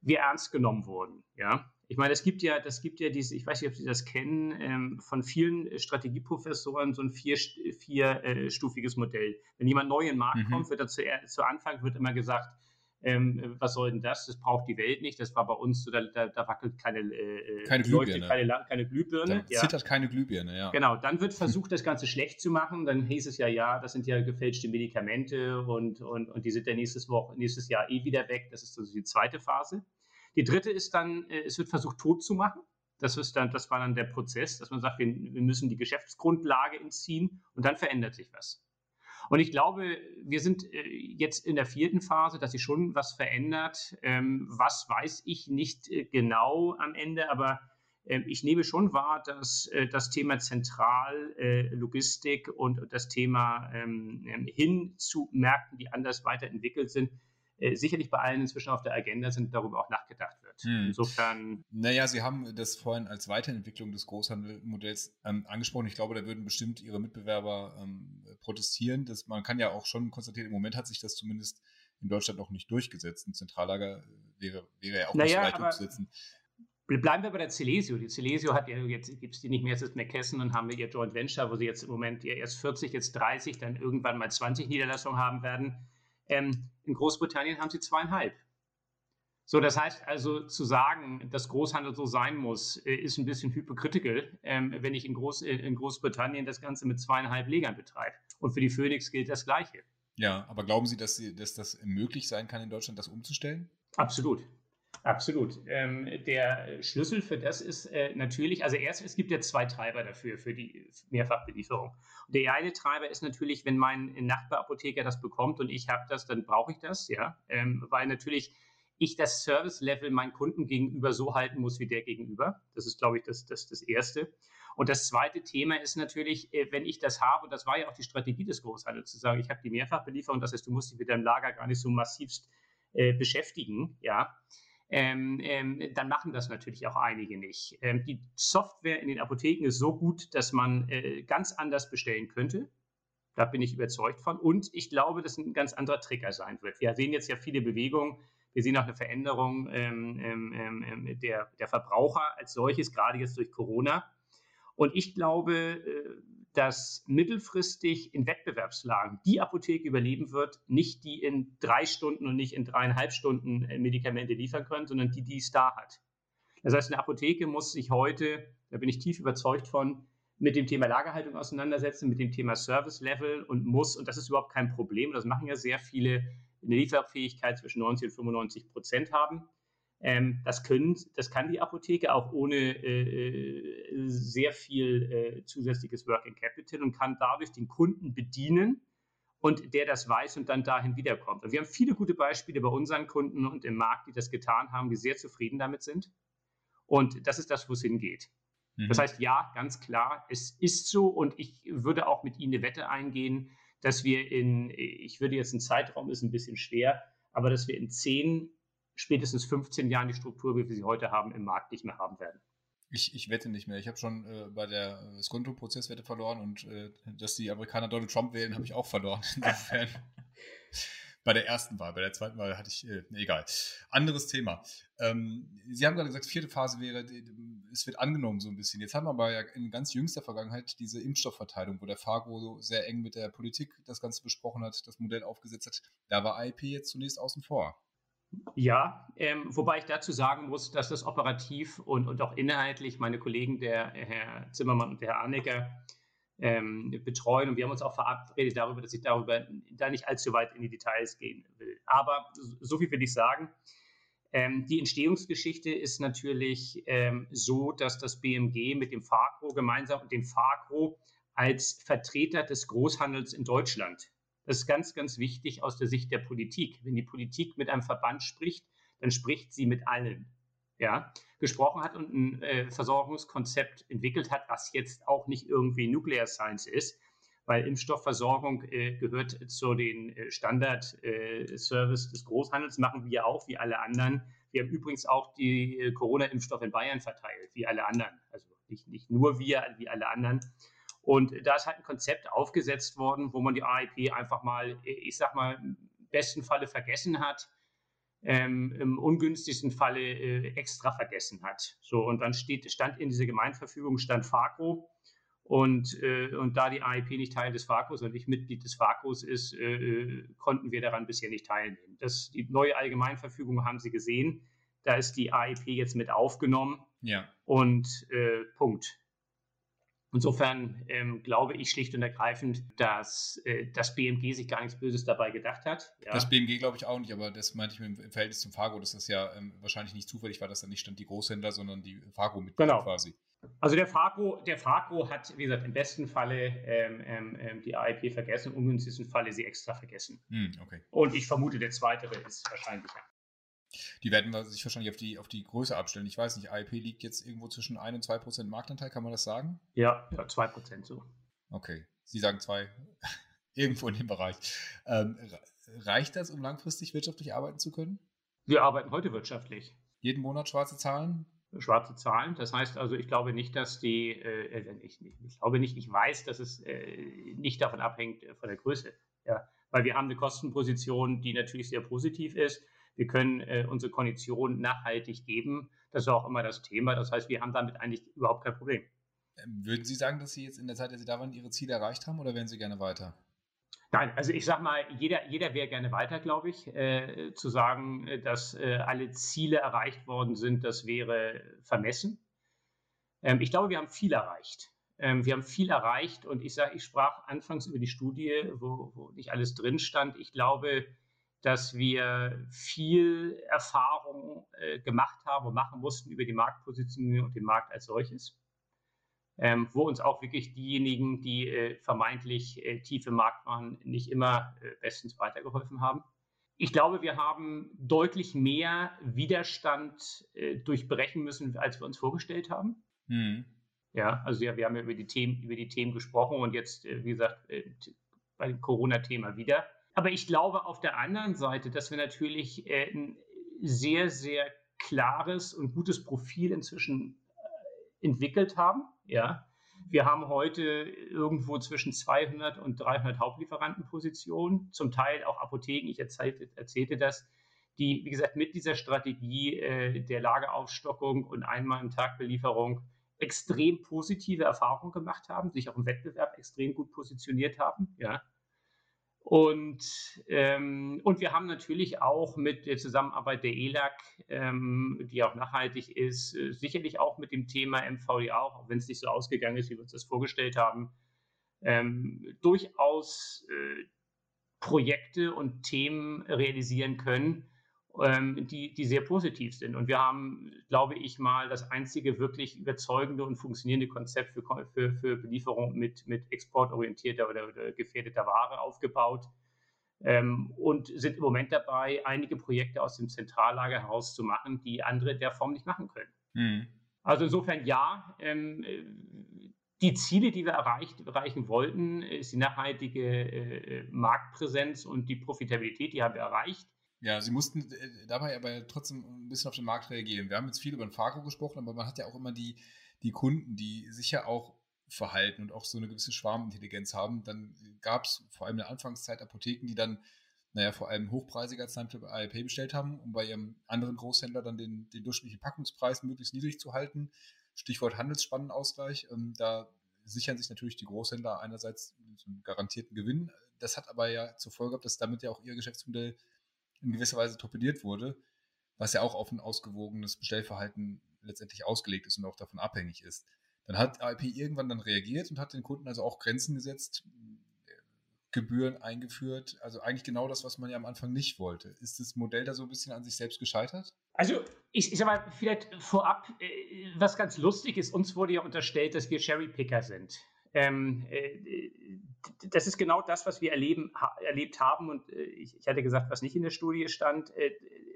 wir ernst genommen wurden. Ja, ich meine, es gibt ja, das gibt ja diese, ich weiß nicht, ob Sie das kennen, ähm, von vielen Strategieprofessoren so ein vier, vierstufiges äh, Modell. Wenn jemand neu in den Markt mhm. kommt, wird er zu, zu Anfang wird immer gesagt, ähm, was soll denn das? Das braucht die Welt nicht. Das war bei uns so, da, da, da wackelt keine, äh, keine Glühbirne. Keine, keine Glühbirne. Da ja. zittert keine Glühbirne, ja. Genau, dann wird versucht, das Ganze schlecht zu machen. Dann hieß es ja, ja, das sind ja gefälschte Medikamente und, und, und die sind ja nächstes, Woche, nächstes Jahr eh wieder weg. Das ist also die zweite Phase. Die dritte ist dann, äh, es wird versucht, tot zu machen. Das, ist dann, das war dann der Prozess, dass man sagt, wir, wir müssen die Geschäftsgrundlage entziehen und dann verändert sich was. Und ich glaube, wir sind äh, jetzt in der vierten Phase, dass sich schon was verändert. Ähm, was weiß ich nicht äh, genau am Ende, aber ähm, ich nehme schon wahr, dass das Thema Zentrallogistik und das Thema ähm, hin zu Märkten, die anders weiterentwickelt sind, äh, sicherlich bei allen inzwischen auf der Agenda sind, darüber auch nachgedacht wird. Hm. Insofern. Naja, Sie haben das vorhin als Weiterentwicklung des Großhandelmodells ähm, angesprochen. Ich glaube, da würden bestimmt Ihre Mitbewerber ähm, protestieren. Das, man kann ja auch schon konstatieren, im Moment hat sich das zumindest in Deutschland noch nicht durchgesetzt. Ein Zentrallager wäre, wäre ja auch naja, nicht leicht umzusetzen. Bleiben wir bei der Celesio. Die Celesio hat ja jetzt, gibt es die nicht mehr, es ist McKesson und haben wir ihr Joint Venture, wo sie jetzt im Moment ja erst 40, jetzt 30, dann irgendwann mal 20 Niederlassungen haben werden. Ähm, in Großbritannien haben sie zweieinhalb. So, das heißt also zu sagen, dass Großhandel so sein muss, äh, ist ein bisschen hypocritical, ähm, wenn ich in, Groß, äh, in Großbritannien das Ganze mit zweieinhalb Legern betreibe. Und für die Phoenix gilt das Gleiche. Ja, aber glauben Sie, dass, Sie, dass das möglich sein kann, in Deutschland das umzustellen? Absolut. Absolut. Ähm, der Schlüssel für das ist äh, natürlich, also erst, es gibt ja zwei Treiber dafür, für die Mehrfachbelieferung. Der eine Treiber ist natürlich, wenn mein Nachbarapotheker das bekommt und ich habe das, dann brauche ich das, ja, ähm, weil natürlich ich das Service-Level meinen Kunden gegenüber so halten muss wie der gegenüber. Das ist, glaube ich, das, das, das Erste. Und das zweite Thema ist natürlich, äh, wenn ich das habe, und das war ja auch die Strategie des Großhandels, zu sagen, ich habe die Mehrfachbelieferung, das heißt, du musst dich mit deinem Lager gar nicht so massivst äh, beschäftigen, ja ähm, ähm, dann machen das natürlich auch einige nicht. Ähm, die Software in den Apotheken ist so gut, dass man äh, ganz anders bestellen könnte. Da bin ich überzeugt von. Und ich glaube, dass ein ganz anderer Trigger sein wird. Wir sehen jetzt ja viele Bewegungen. Wir sehen auch eine Veränderung ähm, ähm, ähm, der, der Verbraucher als solches, gerade jetzt durch Corona. Und ich glaube, äh, dass mittelfristig in Wettbewerbslagen die Apotheke überleben wird, nicht die in drei Stunden und nicht in dreieinhalb Stunden äh, Medikamente liefern können, sondern die, die es da hat. Das heißt, eine Apotheke muss sich heute, da bin ich tief überzeugt von, mit dem Thema Lagerhaltung auseinandersetzen, mit dem Thema Service Level und muss, und das ist überhaupt kein Problem, das machen ja sehr viele eine Lieferfähigkeit zwischen 90 und 95 Prozent haben. Ähm, das, können, das kann die Apotheke auch ohne äh, sehr viel äh, zusätzliches Working Capital und kann dadurch den Kunden bedienen und der das weiß und dann dahin wiederkommt. Und wir haben viele gute Beispiele bei unseren Kunden und im Markt, die das getan haben, die sehr zufrieden damit sind. Und das ist das, wo es hingeht. Mhm. Das heißt, ja, ganz klar, es ist so und ich würde auch mit Ihnen eine Wette eingehen, dass wir in, ich würde jetzt ein Zeitraum ist ein bisschen schwer, aber dass wir in 10, spätestens 15 Jahren die Struktur, wie wir sie heute haben, im Markt nicht mehr haben werden. Ich, ich wette nicht mehr. Ich habe schon äh, bei der äh, Skonto-Prozesswette verloren und äh, dass die Amerikaner Donald Trump wählen, habe ich auch verloren. Insofern bei der ersten Wahl, bei der zweiten Wahl hatte ich, äh, egal. Anderes Thema. Ähm, Sie haben gerade gesagt, vierte Phase wäre, es wird angenommen so ein bisschen. Jetzt haben wir aber ja in ganz jüngster Vergangenheit diese Impfstoffverteilung, wo der Fargo so sehr eng mit der Politik das Ganze besprochen hat, das Modell aufgesetzt hat. Da war IP jetzt zunächst außen vor. Ja, ähm, wobei ich dazu sagen muss, dass das operativ und, und auch inhaltlich meine Kollegen, der Herr Zimmermann und der Herr Arnecker, ähm, betreuen. Und wir haben uns auch verabredet darüber, dass ich darüber da nicht allzu weit in die Details gehen will. Aber so viel will ich sagen. Ähm, die Entstehungsgeschichte ist natürlich ähm, so, dass das BMG mit dem FACRO gemeinsam und dem FACRO als Vertreter des Großhandels in Deutschland. Das ist ganz, ganz wichtig aus der Sicht der Politik. Wenn die Politik mit einem Verband spricht, dann spricht sie mit allen ja, gesprochen hat und ein äh, Versorgungskonzept entwickelt hat, was jetzt auch nicht irgendwie Nuclear Science ist, weil Impfstoffversorgung äh, gehört zu den äh, Standard-Service äh, des Großhandels, machen wir auch wie alle anderen. Wir haben übrigens auch die äh, Corona-Impfstoffe in Bayern verteilt, wie alle anderen. Also nicht, nicht nur wir, wie alle anderen. Und da ist halt ein Konzept aufgesetzt worden, wo man die AIP einfach mal, ich sag mal, im besten Falle vergessen hat ähm, im ungünstigsten Falle äh, extra vergessen hat. So, und dann steht, stand in dieser Gemeinverfügung stand FACO. Und, äh, und da die AIP nicht Teil des FACOs und nicht Mitglied des FACOs ist, äh, äh, konnten wir daran bisher nicht teilnehmen. Das, die neue Allgemeinverfügung haben Sie gesehen. Da ist die AIP jetzt mit aufgenommen. Ja. Und äh, Punkt. Insofern ähm, glaube ich schlicht und ergreifend, dass äh, das BMG sich gar nichts Böses dabei gedacht hat. Ja. Das BMG glaube ich auch nicht, aber das meinte ich im Verhältnis zum Fargo, dass das ja ähm, wahrscheinlich nicht zufällig war, dass da nicht stand die Großhändler, sondern die Fargo mit genau. quasi. Also der Fargo, der Fargo hat, wie gesagt, im besten Falle ähm, ähm, ähm die AIP vergessen, im ungünstigsten Falle sie extra vergessen. Hm, okay. Und ich vermute, der zweite ist wahrscheinlicher. Die werden sich wahrscheinlich auf die, auf die Größe abstellen. Ich weiß nicht, AIP liegt jetzt irgendwo zwischen 1 und 2 Prozent Marktanteil, kann man das sagen? Ja, ja 2 Prozent so. Okay, Sie sagen 2, irgendwo in dem Bereich. Ähm, reicht das, um langfristig wirtschaftlich arbeiten zu können? Wir arbeiten heute wirtschaftlich. Jeden Monat schwarze Zahlen? Schwarze Zahlen. Das heißt also, ich glaube nicht, dass die, äh, äh ich, ich, glaube nicht, ich weiß, dass es äh, nicht davon abhängt äh, von der Größe. Ja, weil wir haben eine Kostenposition, die natürlich sehr positiv ist wir können äh, unsere Konditionen nachhaltig geben. Das ist auch immer das Thema. Das heißt, wir haben damit eigentlich überhaupt kein Problem. Ähm, würden Sie sagen, dass Sie jetzt in der Zeit, dass Sie da waren, Ihre Ziele erreicht haben oder wären Sie gerne weiter? Nein, also ich sage mal, jeder, jeder wäre gerne weiter, glaube ich. Äh, zu sagen, äh, dass äh, alle Ziele erreicht worden sind, das wäre vermessen. Ähm, ich glaube, wir haben viel erreicht. Ähm, wir haben viel erreicht und ich sage, ich sprach anfangs über die Studie, wo, wo nicht alles drin stand. Ich glaube, dass wir viel Erfahrung äh, gemacht haben und machen mussten über die Marktpositionierung und den Markt als solches. Ähm, wo uns auch wirklich diejenigen, die äh, vermeintlich äh, tief im Markt waren, nicht immer äh, bestens weitergeholfen haben. Ich glaube, wir haben deutlich mehr Widerstand äh, durchbrechen müssen, als wir uns vorgestellt haben. Mhm. Ja, also ja, wir haben ja über die Themen, über die Themen gesprochen und jetzt, äh, wie gesagt, bei dem Corona-Thema wieder. Aber ich glaube auf der anderen Seite, dass wir natürlich äh, ein sehr, sehr klares und gutes Profil inzwischen äh, entwickelt haben. Ja. Wir haben heute irgendwo zwischen 200 und 300 Hauptlieferantenpositionen, zum Teil auch Apotheken, ich erzählte, erzählte das, die, wie gesagt, mit dieser Strategie äh, der Lageraufstockung und einmal im Tag Belieferung extrem positive Erfahrungen gemacht haben, sich auch im Wettbewerb extrem gut positioniert haben. Ja. Und, ähm, und wir haben natürlich auch mit der Zusammenarbeit der ELAC, ähm, die auch nachhaltig ist, äh, sicherlich auch mit dem Thema MVDA, auch wenn es nicht so ausgegangen ist, wie wir uns das vorgestellt haben, ähm, durchaus äh, Projekte und Themen realisieren können, ähm, die, die sehr positiv sind. Und wir haben, glaube ich, mal das einzige wirklich überzeugende und funktionierende Konzept für, für, für Belieferung mit, mit exportorientierter oder, oder gefährdeter Ware aufgebaut. Ähm, und sind im Moment dabei, einige Projekte aus dem Zentrallager herauszumachen, die andere der Form nicht machen können. Mhm. Also insofern ja, ähm, die Ziele, die wir erreicht, erreichen wollten, ist die nachhaltige äh, Marktpräsenz und die Profitabilität, die haben wir erreicht. Ja, sie mussten äh, dabei aber trotzdem ein bisschen auf den Markt reagieren. Wir haben jetzt viel über den Faro gesprochen, aber man hat ja auch immer die, die Kunden, die sich ja auch verhalten und auch so eine gewisse Schwarmintelligenz haben. Dann gab es vor allem in der Anfangszeit Apotheken, die dann, naja, vor allem hochpreisiger als Time ALP bestellt haben, um bei ihrem anderen Großhändler dann den, den durchschnittlichen Packungspreis möglichst niedrig zu halten. Stichwort Handelsspannenausgleich. Ähm, da sichern sich natürlich die Großhändler einerseits einen garantierten Gewinn. Das hat aber ja zur Folge gehabt, dass damit ja auch ihr Geschäftsmodell in gewisser Weise torpediert wurde, was ja auch auf ein ausgewogenes Bestellverhalten letztendlich ausgelegt ist und auch davon abhängig ist. Dann hat IP irgendwann dann reagiert und hat den Kunden also auch Grenzen gesetzt, Gebühren eingeführt. Also eigentlich genau das, was man ja am Anfang nicht wollte. Ist das Modell da so ein bisschen an sich selbst gescheitert? Also ich, ich sag mal, vielleicht vorab, äh, was ganz lustig ist, uns wurde ja unterstellt, dass wir Cherrypicker sind. Ähm, äh, das ist genau das, was wir erleben, ha, erlebt haben. Und äh, ich, ich, hatte gesagt, was nicht in der Studie stand. Äh,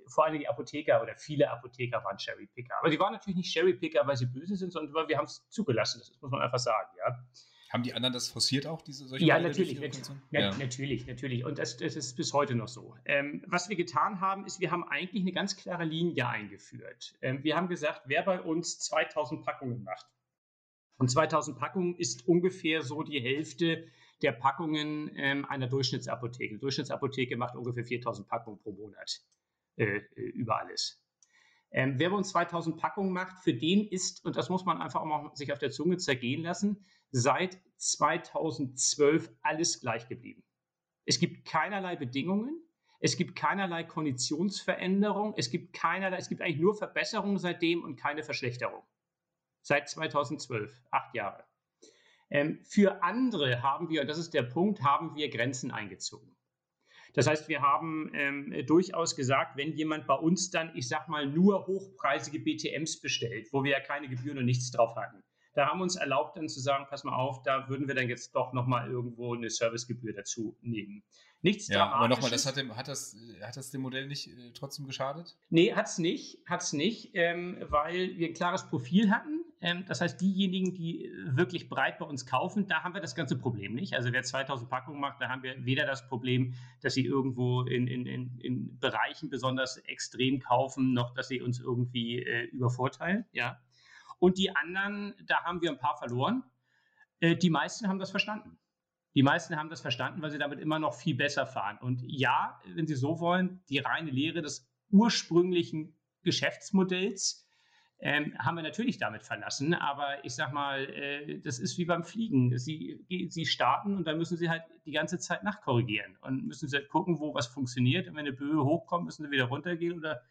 vor allem die Apotheker oder viele Apotheker waren Cherrypicker. Aber sie waren natürlich nicht Cherrypicker, weil sie böse sind, sondern weil wir haben es zugelassen. Das muss man einfach sagen, ja. Haben die anderen das forciert auch, diese solche Ja, natürlich, nat ja. natürlich, natürlich. Und das, das, ist bis heute noch so. Ähm, was wir getan haben, ist, wir haben eigentlich eine ganz klare Linie eingeführt. Ähm, wir haben gesagt, wer bei uns 2000 Packungen macht, und 2000 Packungen ist ungefähr so die Hälfte der Packungen ähm, einer Durchschnittsapotheke. Eine Durchschnittsapotheke macht ungefähr 4000 Packungen pro Monat äh, äh, über alles. Ähm, wer bei uns 2000 Packungen macht, für den ist, und das muss man einfach auch mal sich auf der Zunge zergehen lassen, seit 2012 alles gleich geblieben. Es gibt keinerlei Bedingungen, es gibt keinerlei Konditionsveränderung, es gibt keinerlei, es gibt eigentlich nur Verbesserungen seitdem und keine Verschlechterung. Seit 2012, acht Jahre. Ähm, für andere haben wir, und das ist der Punkt, haben wir Grenzen eingezogen. Das heißt, wir haben ähm, durchaus gesagt, wenn jemand bei uns dann, ich sag mal, nur hochpreisige BTMs bestellt, wo wir ja keine Gebühren und nichts drauf hatten, da haben wir uns erlaubt, dann zu sagen, pass mal auf, da würden wir dann jetzt doch nochmal irgendwo eine Servicegebühr dazu nehmen. Nichts ja, Aber nochmal, das hat, dem, hat, das, hat das dem Modell nicht äh, trotzdem geschadet? Nee, hat es nicht, hat's nicht ähm, weil wir ein klares Profil hatten. Ähm, das heißt, diejenigen, die wirklich breit bei uns kaufen, da haben wir das ganze Problem nicht. Also wer 2000 Packungen macht, da haben wir weder das Problem, dass sie irgendwo in, in, in, in Bereichen besonders extrem kaufen, noch dass sie uns irgendwie äh, übervorteilen. Ja. Und die anderen, da haben wir ein paar verloren. Äh, die meisten haben das verstanden. Die meisten haben das verstanden, weil sie damit immer noch viel besser fahren. Und ja, wenn Sie so wollen, die reine Lehre des ursprünglichen Geschäftsmodells ähm, haben wir natürlich damit verlassen. Aber ich sag mal, äh, das ist wie beim Fliegen. Sie, sie starten und dann müssen sie halt die ganze Zeit nachkorrigieren und müssen sie halt gucken, wo was funktioniert. Und wenn eine Böe hochkommt, müssen sie wieder runtergehen oder,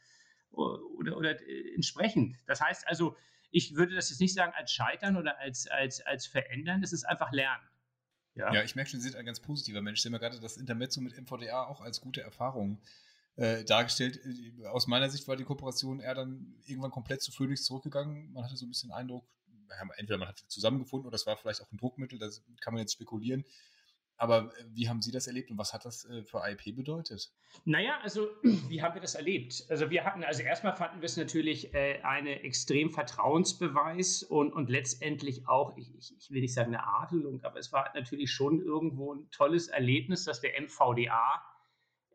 oder, oder äh, entsprechend. Das heißt also, ich würde das jetzt nicht sagen als Scheitern oder als, als, als Verändern, es ist einfach Lernen. Ja, ja ich merke schon, Sie sind ein ganz positiver Mensch. Sie haben ja gerade das Intermezzo mit MVDA auch als gute Erfahrung äh, dargestellt. Äh, aus meiner Sicht war die Kooperation eher dann irgendwann komplett zu Phoenix zurückgegangen. Man hatte so ein bisschen den Eindruck, entweder man hat zusammengefunden oder das war vielleicht auch ein Druckmittel, das kann man jetzt spekulieren. Aber äh, wie haben Sie das erlebt und was hat das für IP bedeutet? Naja, also wie haben wir das erlebt? Also wir hatten, also erstmal fanden wir es natürlich äh, eine extrem Vertrauensbeweis und, und letztendlich auch, ich, ich, will nicht sagen eine Adelung, aber es war natürlich schon irgendwo ein tolles Erlebnis, dass der MVDA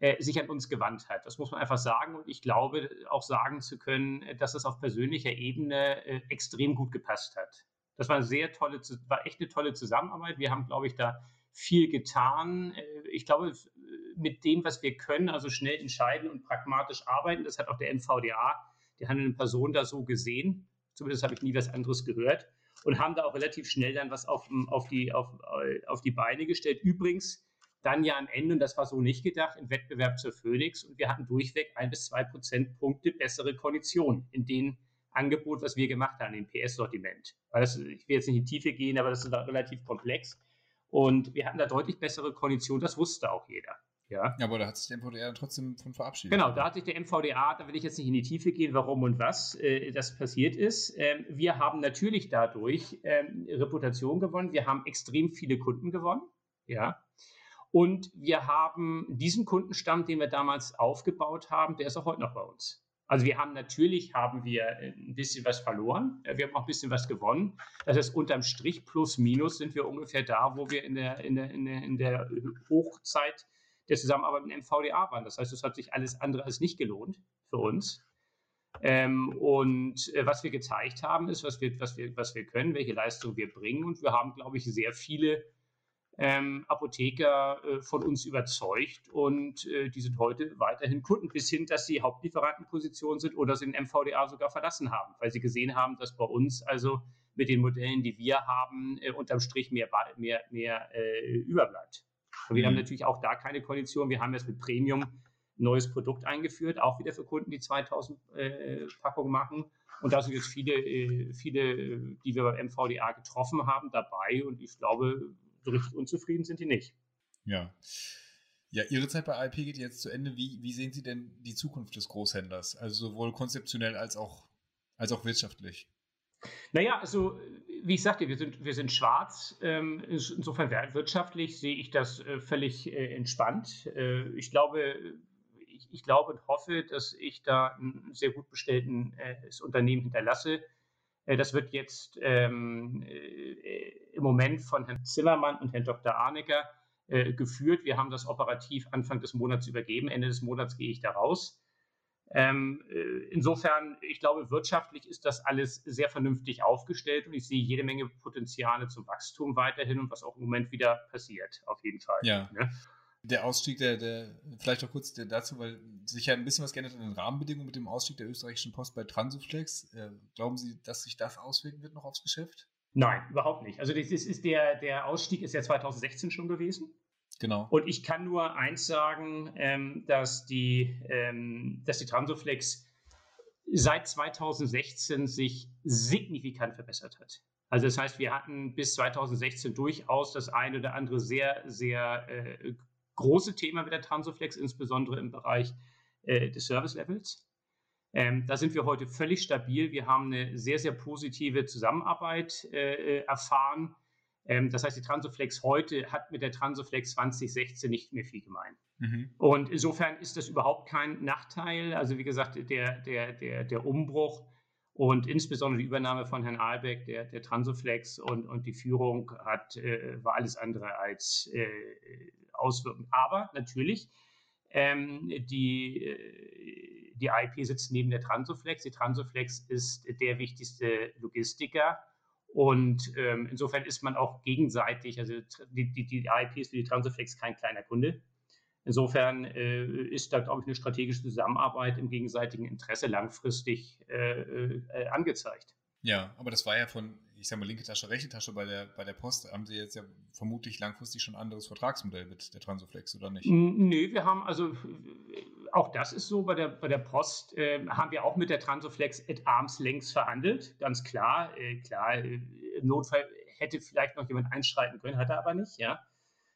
äh, sich an uns gewandt hat. Das muss man einfach sagen. Und ich glaube auch sagen zu können, dass es auf persönlicher Ebene äh, extrem gut gepasst hat. Das war eine sehr tolle, war echt eine tolle Zusammenarbeit. Wir haben, glaube ich, da viel getan. Äh, ich glaube, mit dem, was wir können, also schnell entscheiden und pragmatisch arbeiten, das hat auch der MVDA, die handelnden Personen da so gesehen. Zumindest habe ich nie was anderes gehört. Und haben da auch relativ schnell dann was auf, auf, die, auf, auf die Beine gestellt. Übrigens, dann ja am Ende, und das war so nicht gedacht, im Wettbewerb zur Phoenix und wir hatten durchweg ein bis zwei Prozentpunkte bessere Konditionen in dem Angebot, was wir gemacht haben, im PS-Sortiment. Ich will jetzt nicht in die Tiefe gehen, aber das ist relativ komplex. Und wir hatten da deutlich bessere Konditionen, das wusste auch jeder. Ja. ja, aber da hat sich der MVDA trotzdem von verabschiedet. Genau, da hat sich der MVDA, da will ich jetzt nicht in die Tiefe gehen, warum und was äh, das passiert ist. Ähm, wir haben natürlich dadurch ähm, Reputation gewonnen, wir haben extrem viele Kunden gewonnen, ja. Und wir haben diesen Kundenstamm, den wir damals aufgebaut haben, der ist auch heute noch bei uns. Also wir haben natürlich haben wir ein bisschen was verloren, wir haben auch ein bisschen was gewonnen. Das heißt, unterm Strich plus minus sind wir ungefähr da, wo wir in der, in der, in der, in der Hochzeit der Zusammenarbeit mit dem MVDA waren. Das heißt, es hat sich alles andere als nicht gelohnt für uns. Ähm, und äh, was wir gezeigt haben, ist, was wir, was, wir, was wir können, welche Leistung wir bringen. Und wir haben, glaube ich, sehr viele ähm, Apotheker äh, von uns überzeugt und äh, die sind heute weiterhin Kunden, bis hin, dass sie Hauptlieferantenposition sind oder sie den MVDA sogar verlassen haben, weil sie gesehen haben, dass bei uns also mit den Modellen, die wir haben, äh, unterm Strich mehr, mehr, mehr äh, überbleibt. Und wir mhm. haben natürlich auch da keine Kondition. Wir haben jetzt mit Premium ein neues Produkt eingeführt, auch wieder für Kunden, die 2000 äh, Packungen machen. Und da sind jetzt viele, äh, viele, die wir beim MVDA getroffen haben, dabei. Und ich glaube, so richtig unzufrieden sind die nicht. Ja. Ja, Ihre Zeit bei IP geht jetzt zu Ende. Wie, wie sehen Sie denn die Zukunft des Großhändlers? Also sowohl konzeptionell als auch, als auch wirtschaftlich? Naja, also wie ich sagte, wir sind, wir sind schwarz. Ähm, insofern wirtschaftlich sehe ich das äh, völlig äh, entspannt. Äh, ich glaube, ich, ich, glaube und hoffe, dass ich da ein sehr gut bestelltes Unternehmen hinterlasse. Das wird jetzt ähm, im Moment von Herrn Zimmermann und Herrn Dr. Arnecker geführt. Wir haben das operativ Anfang des Monats übergeben. Ende des Monats gehe ich da raus. Ähm, äh, insofern, ich glaube, wirtschaftlich ist das alles sehr vernünftig aufgestellt und ich sehe jede Menge Potenziale zum Wachstum weiterhin und was auch im Moment wieder passiert, auf jeden Fall. Ja. Ne? Der Ausstieg, der, der, vielleicht auch kurz der, dazu, weil sich ja ein bisschen was geändert an den Rahmenbedingungen mit dem Ausstieg der österreichischen Post bei Transuflex. Äh, glauben Sie, dass sich das auswirken wird noch aufs Geschäft? Nein, überhaupt nicht. Also das ist, ist der, der Ausstieg ist ja 2016 schon gewesen. Genau. Und ich kann nur eins sagen, ähm, dass, die, ähm, dass die Transoflex seit 2016 sich signifikant verbessert hat. Also das heißt, wir hatten bis 2016 durchaus das eine oder andere sehr, sehr äh, große Thema mit der Transoflex, insbesondere im Bereich äh, des Service Levels. Ähm, da sind wir heute völlig stabil. Wir haben eine sehr, sehr positive Zusammenarbeit äh, erfahren ähm, das heißt, die Transoflex heute hat mit der Transoflex 2016 nicht mehr viel gemein. Mhm. Und insofern ist das überhaupt kein Nachteil. Also wie gesagt, der, der, der, der Umbruch und insbesondere die Übernahme von Herrn Ahlbeck, der, der Transoflex und, und die Führung hat, äh, war alles andere als äh, auswirkend. Aber natürlich, ähm, die, äh, die IP sitzt neben der Transoflex. Die Transoflex ist der wichtigste Logistiker und ähm, insofern ist man auch gegenseitig, also die, die, die IP ist für die Transiflex kein kleiner Kunde. Insofern äh, ist da, glaube ich, eine strategische Zusammenarbeit im gegenseitigen Interesse langfristig äh, äh, angezeigt. Ja, aber das war ja von, ich sage mal, linke Tasche, rechte Tasche bei der, bei der Post. Haben Sie jetzt ja vermutlich langfristig schon ein anderes Vertragsmodell mit der Transoflex, oder nicht? Nee, wir haben also, auch das ist so, bei der, bei der Post äh, haben wir auch mit der Transoflex at arms längs verhandelt, ganz klar. Äh, klar, äh, im Notfall hätte vielleicht noch jemand einschreiten können, hat er aber nicht, ja.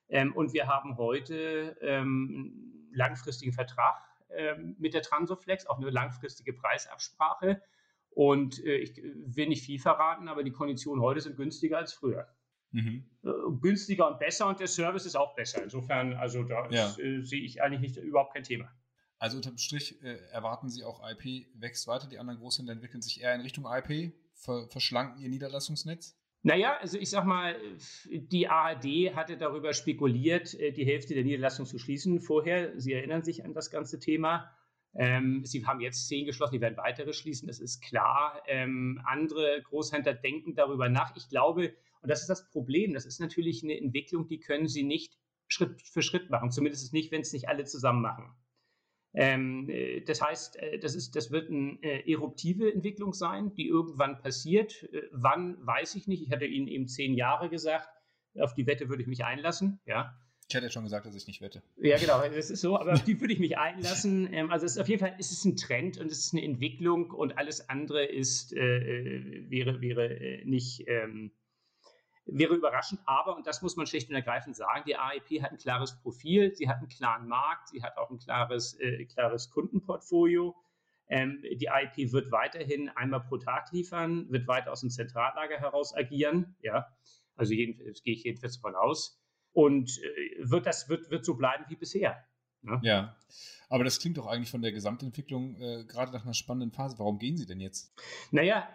Ähm, und wir haben heute ähm, einen langfristigen Vertrag ähm, mit der Transoflex, auch eine langfristige Preisabsprache. Und äh, ich will nicht viel verraten, aber die Konditionen heute sind günstiger als früher. Mhm. Äh, günstiger und besser und der Service ist auch besser. Insofern, also da ja. äh, sehe ich eigentlich nicht, überhaupt kein Thema. Also unterm Strich äh, erwarten Sie auch, IP wächst weiter, die anderen Großhändler entwickeln sich eher in Richtung IP, ver verschlanken ihr Niederlassungsnetz? Naja, also ich sag mal, die ARD hatte darüber spekuliert, äh, die Hälfte der Niederlassung zu schließen vorher. Sie erinnern sich an das ganze Thema. Ähm, sie haben jetzt zehn geschlossen, die werden weitere schließen, das ist klar. Ähm, andere Großhändler denken darüber nach. Ich glaube, und das ist das Problem, das ist natürlich eine Entwicklung, die können sie nicht Schritt für Schritt machen, zumindest nicht, wenn es nicht alle zusammen machen. Ähm, äh, das heißt, äh, das, ist, das wird eine äh, eruptive Entwicklung sein, die irgendwann passiert. Wann, weiß ich nicht. Ich hatte Ihnen eben zehn Jahre gesagt. Auf die Wette würde ich mich einlassen. Ja. Ich hatte ja schon gesagt, dass ich nicht wette. Ja, genau, das ist so, aber auf die würde ich mich einlassen. Ähm, also es ist auf jeden Fall ist es ein Trend und es ist eine Entwicklung und alles andere ist, äh, wäre, wäre nicht, ähm, wäre überraschend, aber, und das muss man schlicht und ergreifend sagen, die AIP hat ein klares Profil, sie hat einen klaren Markt, sie hat auch ein klares, äh, klares Kundenportfolio. Ähm, die AIP wird weiterhin einmal pro Tag liefern, wird weiter aus dem Zentrallager heraus agieren, ja, also jedenfalls gehe ich jedenfalls davon aus. Und äh, wird das wird, wird so bleiben wie bisher. Ne? Ja, aber das klingt doch eigentlich von der Gesamtentwicklung äh, gerade nach einer spannenden Phase. Warum gehen Sie denn jetzt? Naja,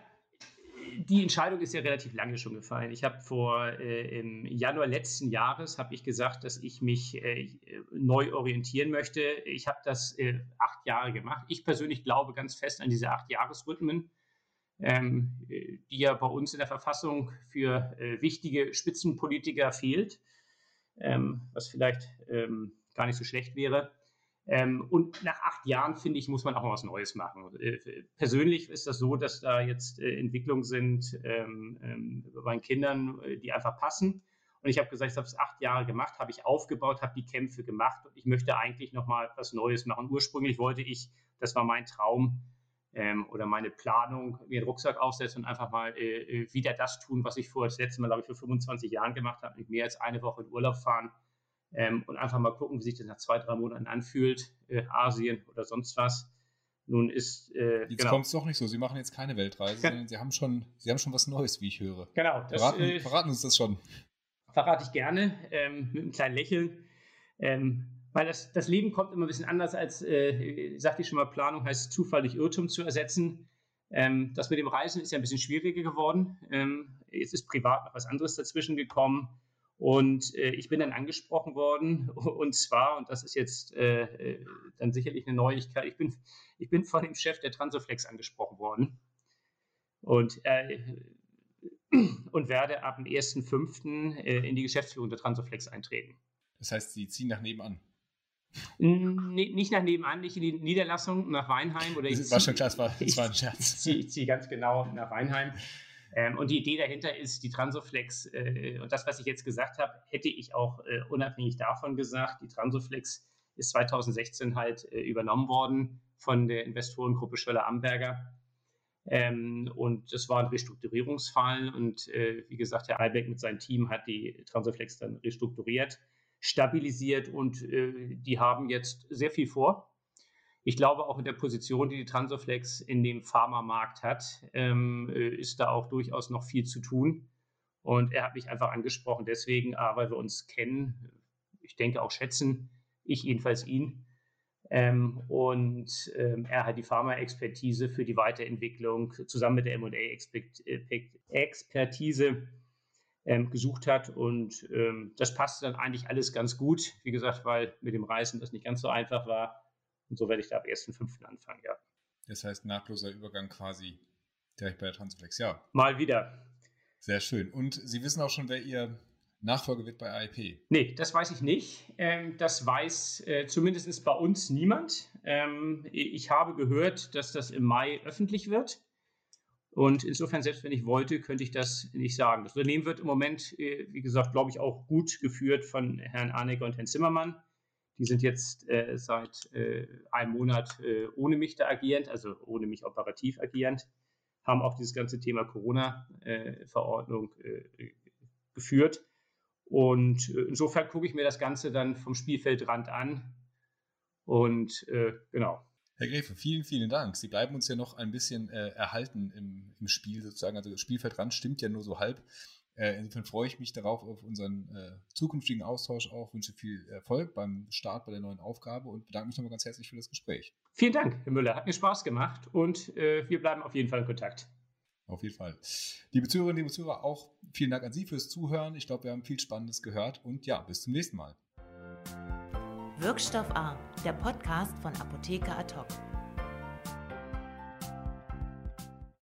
die Entscheidung ist ja relativ lange schon gefallen. Ich habe vor äh, im Januar letzten Jahres habe ich gesagt, dass ich mich äh, neu orientieren möchte. Ich habe das äh, acht Jahre gemacht. Ich persönlich glaube ganz fest an diese acht Jahresrhythmen, ähm, die ja bei uns in der Verfassung für äh, wichtige Spitzenpolitiker fehlt, ähm, was vielleicht ähm, gar nicht so schlecht wäre. Ähm, und nach acht Jahren, finde ich, muss man auch mal was Neues machen. Äh, persönlich ist das so, dass da jetzt äh, Entwicklungen sind ähm, ähm, bei meinen Kindern, äh, die einfach passen. Und ich habe gesagt, ich habe es acht Jahre gemacht, habe ich aufgebaut, habe die Kämpfe gemacht und ich möchte eigentlich nochmal was Neues machen. Ursprünglich wollte ich, das war mein Traum ähm, oder meine Planung, mir einen Rucksack aufsetzen und einfach mal äh, äh wieder das tun, was ich vor das letzte Mal, glaube ich, vor 25 Jahren gemacht habe, nicht mehr als eine Woche in Urlaub fahren ähm, und einfach mal gucken, wie sich das nach zwei, drei Monaten anfühlt, äh, Asien oder sonst was. Nun ist. Äh, jetzt genau. kommt es doch nicht so. Sie machen jetzt keine Weltreise, Gen sondern Sie haben schon, Sie haben schon was Neues, wie ich höre. Genau. Das, verraten, äh, verraten uns das schon. Verrate ich gerne ähm, mit einem kleinen Lächeln. Ähm, weil das, das Leben kommt immer ein bisschen anders als, äh, sagte ich schon mal, Planung heißt zufällig Irrtum zu ersetzen. Ähm, das mit dem Reisen ist ja ein bisschen schwieriger geworden. Ähm, jetzt ist privat noch was anderes dazwischen gekommen. Und äh, ich bin dann angesprochen worden, und zwar, und das ist jetzt äh, äh, dann sicherlich eine Neuigkeit, ich bin, ich bin von dem Chef der Transoflex angesprochen worden und, äh, und werde ab dem 1.5. Äh, in die Geschäftsführung der Transoflex eintreten. Das heißt, Sie ziehen nach nebenan? Nee, nicht nach nebenan, nicht in die Niederlassung, nach Weinheim. Oder das war schon klar, es war, war ein Scherz. Ich ziehe zieh ganz genau nach Weinheim. Ähm, und die Idee dahinter ist, die Transoflex, äh, und das, was ich jetzt gesagt habe, hätte ich auch äh, unabhängig davon gesagt. Die Transoflex ist 2016 halt äh, übernommen worden von der Investorengruppe Schöller-Amberger. Ähm, und das war ein Restrukturierungsfall. Und äh, wie gesagt, Herr Albeck mit seinem Team hat die Transoflex dann restrukturiert, stabilisiert und äh, die haben jetzt sehr viel vor. Ich glaube, auch in der Position, die die Transoflex in dem Pharmamarkt hat, ähm, äh, ist da auch durchaus noch viel zu tun. Und er hat mich einfach angesprochen, deswegen, A, weil wir uns kennen, ich denke auch schätzen, ich jedenfalls ihn. Ähm, und ähm, er hat die Pharma-Expertise für die Weiterentwicklung zusammen mit der MA-Expertise ähm, gesucht hat. Und ähm, das passte dann eigentlich alles ganz gut. Wie gesagt, weil mit dem Reisen das nicht ganz so einfach war. Und so werde ich da ab 1.5. anfangen, ja. Das heißt, nahtloser Übergang quasi direkt bei der Transflex, ja. Mal wieder. Sehr schön. Und Sie wissen auch schon, wer Ihr Nachfolger wird bei AIP? Nee, das weiß ich nicht. Ähm, das weiß äh, zumindest bei uns niemand. Ähm, ich habe gehört, dass das im Mai öffentlich wird. Und insofern, selbst wenn ich wollte, könnte ich das nicht sagen. Das Unternehmen wird im Moment, äh, wie gesagt, glaube ich, auch gut geführt von Herrn Arnecker und Herrn Zimmermann. Die sind jetzt äh, seit äh, einem Monat äh, ohne mich da agierend, also ohne mich operativ agierend, haben auch dieses ganze Thema Corona-Verordnung äh, geführt. Und äh, insofern gucke ich mir das Ganze dann vom Spielfeldrand an. Und äh, genau. Herr Gräfe, vielen, vielen Dank. Sie bleiben uns ja noch ein bisschen erhalten im, im Spiel sozusagen. Also das Spielfeldrand stimmt ja nur so halb. Äh, insofern freue ich mich darauf, auf unseren äh, zukünftigen Austausch auch, wünsche viel Erfolg beim Start bei der neuen Aufgabe und bedanke mich nochmal ganz herzlich für das Gespräch. Vielen Dank, Herr Müller. Hat mir Spaß gemacht und äh, wir bleiben auf jeden Fall in Kontakt. Auf jeden Fall. Liebe Zuhörerinnen, liebe Zuhörer, auch vielen Dank an Sie fürs Zuhören. Ich glaube, wir haben viel Spannendes gehört und ja, bis zum nächsten Mal. Wirkstoff A, der Podcast von Apotheker Ad hoc.